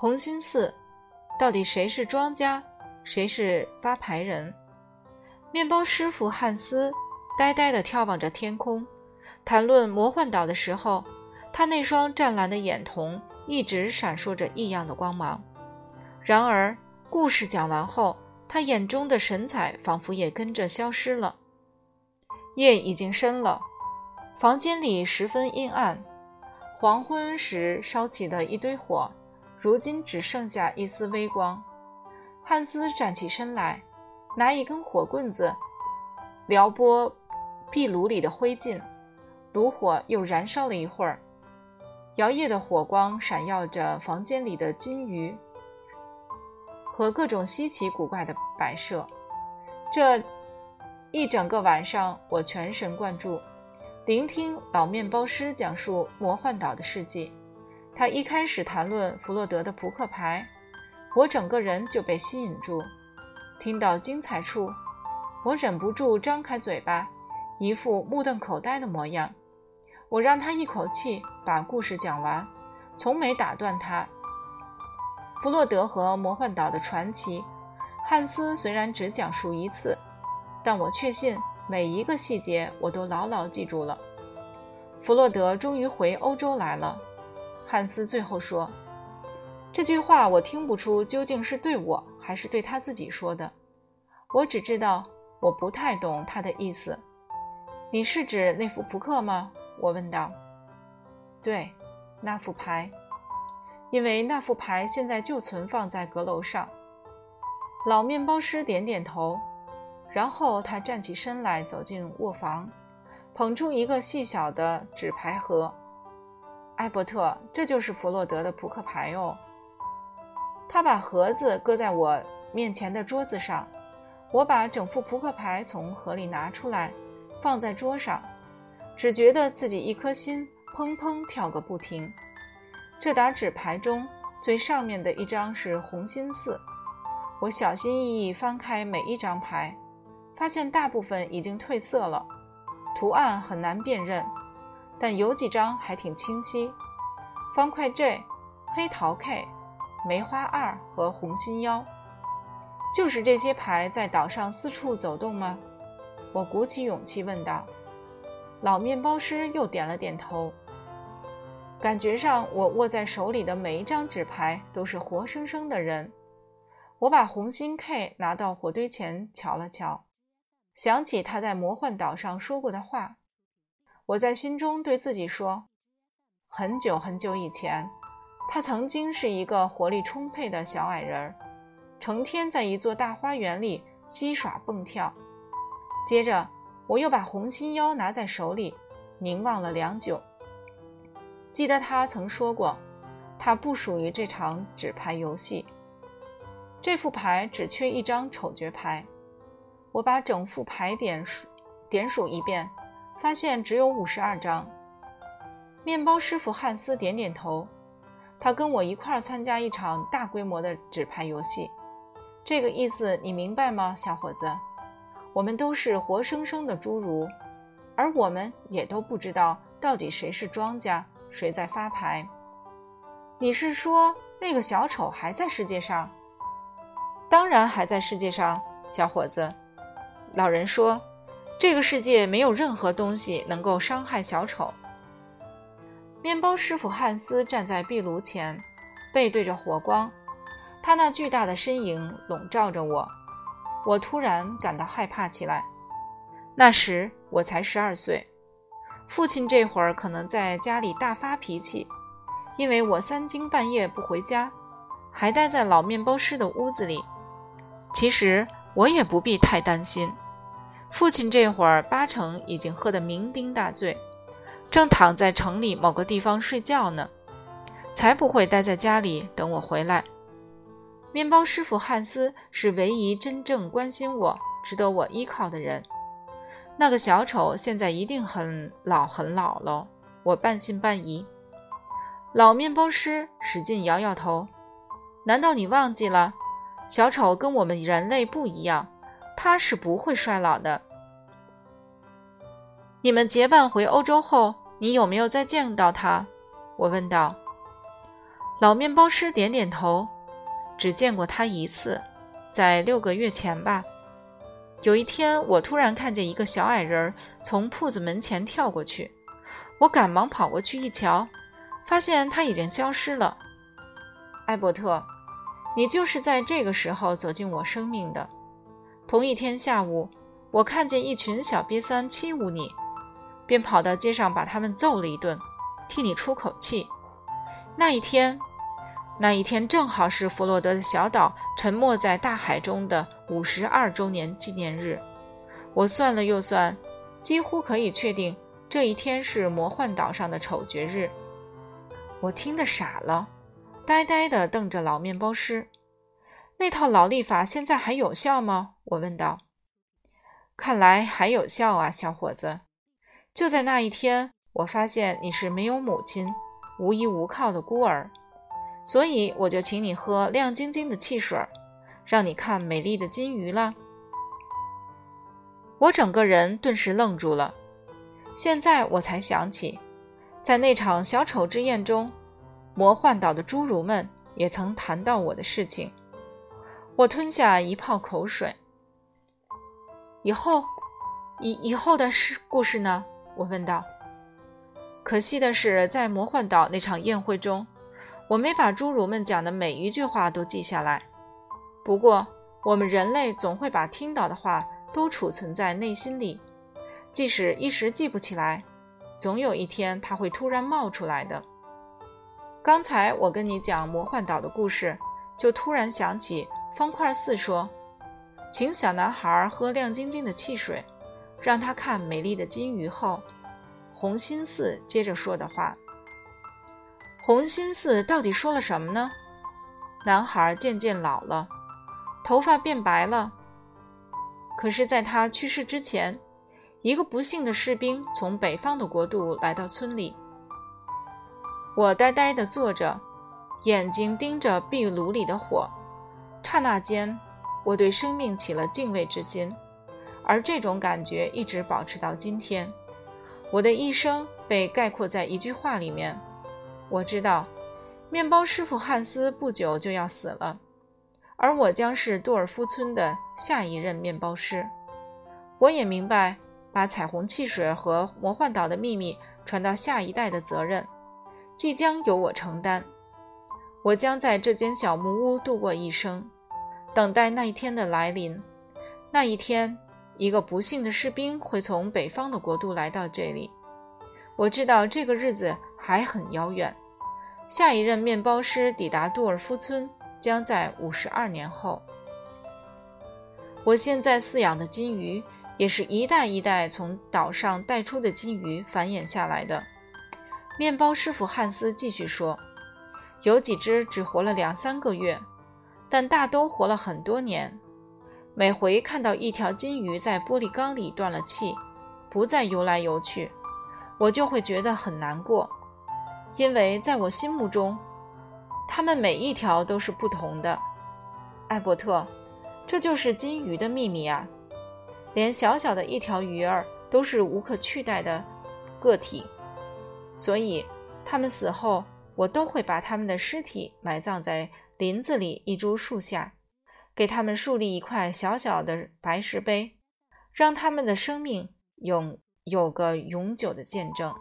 红心寺，到底谁是庄家，谁是发牌人？面包师傅汉斯呆呆地眺望着天空，谈论魔幻岛的时候，他那双湛蓝的眼瞳一直闪烁着异样的光芒。然而，故事讲完后，他眼中的神采仿佛也跟着消失了。夜已经深了，房间里十分阴暗。黄昏时烧起的一堆火，如今只剩下一丝微光。汉斯站起身来，拿一根火棍子撩拨壁炉里的灰烬，炉火又燃烧了一会儿。摇曳的火光闪耀着房间里的金鱼和各种稀奇古怪的摆设。这。一整个晚上，我全神贯注，聆听老面包师讲述魔幻岛的事迹。他一开始谈论弗洛德的扑克牌，我整个人就被吸引住。听到精彩处，我忍不住张开嘴巴，一副目瞪口呆的模样。我让他一口气把故事讲完，从没打断他。弗洛德和魔幻岛的传奇，汉斯虽然只讲述一次。但我确信每一个细节我都牢牢记住了。弗洛德终于回欧洲来了，汉斯最后说：“这句话我听不出究竟是对我还是对他自己说的。我只知道我不太懂他的意思。你是指那副扑克吗？”我问道。“对，那副牌，因为那副牌现在就存放在阁楼上。”老面包师点点头。然后他站起身来，走进卧房，捧出一个细小的纸牌盒。艾伯特，这就是弗洛德的扑克牌哦。他把盒子搁在我面前的桌子上，我把整副扑克牌从盒里拿出来，放在桌上，只觉得自己一颗心砰砰跳个不停。这沓纸牌中最上面的一张是红心四，我小心翼翼翻开每一张牌。发现大部分已经褪色了，图案很难辨认，但有几张还挺清晰。方块 J、黑桃 K、梅花二和红心幺，就是这些牌在岛上四处走动吗？我鼓起勇气问道。老面包师又点了点头。感觉上，我握在手里的每一张纸牌都是活生生的人。我把红心 K 拿到火堆前瞧了瞧。想起他在魔幻岛上说过的话，我在心中对自己说：很久很久以前，他曾经是一个活力充沛的小矮人，成天在一座大花园里嬉耍蹦跳。接着，我又把红心腰拿在手里，凝望了良久。记得他曾说过，他不属于这场纸牌游戏。这副牌只缺一张丑角牌。我把整副牌点数点数一遍，发现只有五十二张。面包师傅汉斯点点头，他跟我一块儿参加一场大规模的纸牌游戏。这个意思你明白吗，小伙子？我们都是活生生的侏儒，而我们也都不知道到底谁是庄家，谁在发牌。你是说那个小丑还在世界上？当然还在世界上，小伙子。老人说：“这个世界没有任何东西能够伤害小丑。”面包师傅汉斯站在壁炉前，背对着火光，他那巨大的身影笼罩着我。我突然感到害怕起来。那时我才十二岁，父亲这会儿可能在家里大发脾气，因为我三更半夜不回家，还待在老面包师的屋子里。其实我也不必太担心。父亲这会儿八成已经喝得酩酊大醉，正躺在城里某个地方睡觉呢，才不会待在家里等我回来。面包师傅汉斯是唯一真正关心我、值得我依靠的人。那个小丑现在一定很老很老了，我半信半疑。老面包师使劲摇摇头：“难道你忘记了？小丑跟我们人类不一样。”他是不会衰老的。你们结伴回欧洲后，你有没有再见到他？我问道。老面包师点点头，只见过他一次，在六个月前吧。有一天，我突然看见一个小矮人从铺子门前跳过去，我赶忙跑过去一瞧，发现他已经消失了。艾伯特，你就是在这个时候走进我生命的。同一天下午，我看见一群小瘪三欺侮你，便跑到街上把他们揍了一顿，替你出口气。那一天，那一天正好是弗洛德的小岛沉没在大海中的五十二周年纪念日。我算了又算，几乎可以确定这一天是魔幻岛上的丑角日。我听得傻了，呆呆地瞪着老面包师。那套劳力法现在还有效吗？我问道。看来还有效啊，小伙子。就在那一天，我发现你是没有母亲、无依无靠的孤儿，所以我就请你喝亮晶晶的汽水，让你看美丽的金鱼了。我整个人顿时愣住了。现在我才想起，在那场小丑之宴中，魔幻岛的侏儒们也曾谈到我的事情。我吞下一泡口水。以后，以以后的事故事呢？我问道。可惜的是，在魔幻岛那场宴会中，我没把侏儒们讲的每一句话都记下来。不过，我们人类总会把听到的话都储存在内心里，即使一时记不起来，总有一天它会突然冒出来的。刚才我跟你讲魔幻岛的故事，就突然想起。方块四说：“请小男孩喝亮晶晶的汽水，让他看美丽的金鱼。”后，红心四接着说的话：“红心四到底说了什么呢？”男孩渐渐老了，头发变白了。可是，在他去世之前，一个不幸的士兵从北方的国度来到村里。我呆呆地坐着，眼睛盯着壁炉里的火。刹那间，我对生命起了敬畏之心，而这种感觉一直保持到今天。我的一生被概括在一句话里面：我知道，面包师傅汉斯不久就要死了，而我将是杜尔夫村的下一任面包师。我也明白，把彩虹汽水和魔幻岛的秘密传到下一代的责任，即将由我承担。我将在这间小木屋度过一生，等待那一天的来临。那一天，一个不幸的士兵会从北方的国度来到这里。我知道这个日子还很遥远。下一任面包师抵达杜尔夫村将在五十二年后。我现在饲养的金鱼也是一代一代从岛上带出的金鱼繁衍下来的。面包师傅汉斯继续说。有几只只活了两三个月，但大都活了很多年。每回看到一条金鱼在玻璃缸里断了气，不再游来游去，我就会觉得很难过，因为在我心目中，它们每一条都是不同的。艾伯特，这就是金鱼的秘密啊！连小小的一条鱼儿都是无可取代的个体，所以它们死后。我都会把他们的尸体埋葬在林子里一株树下，给他们树立一块小小的白石碑，让他们的生命永有个永久的见证。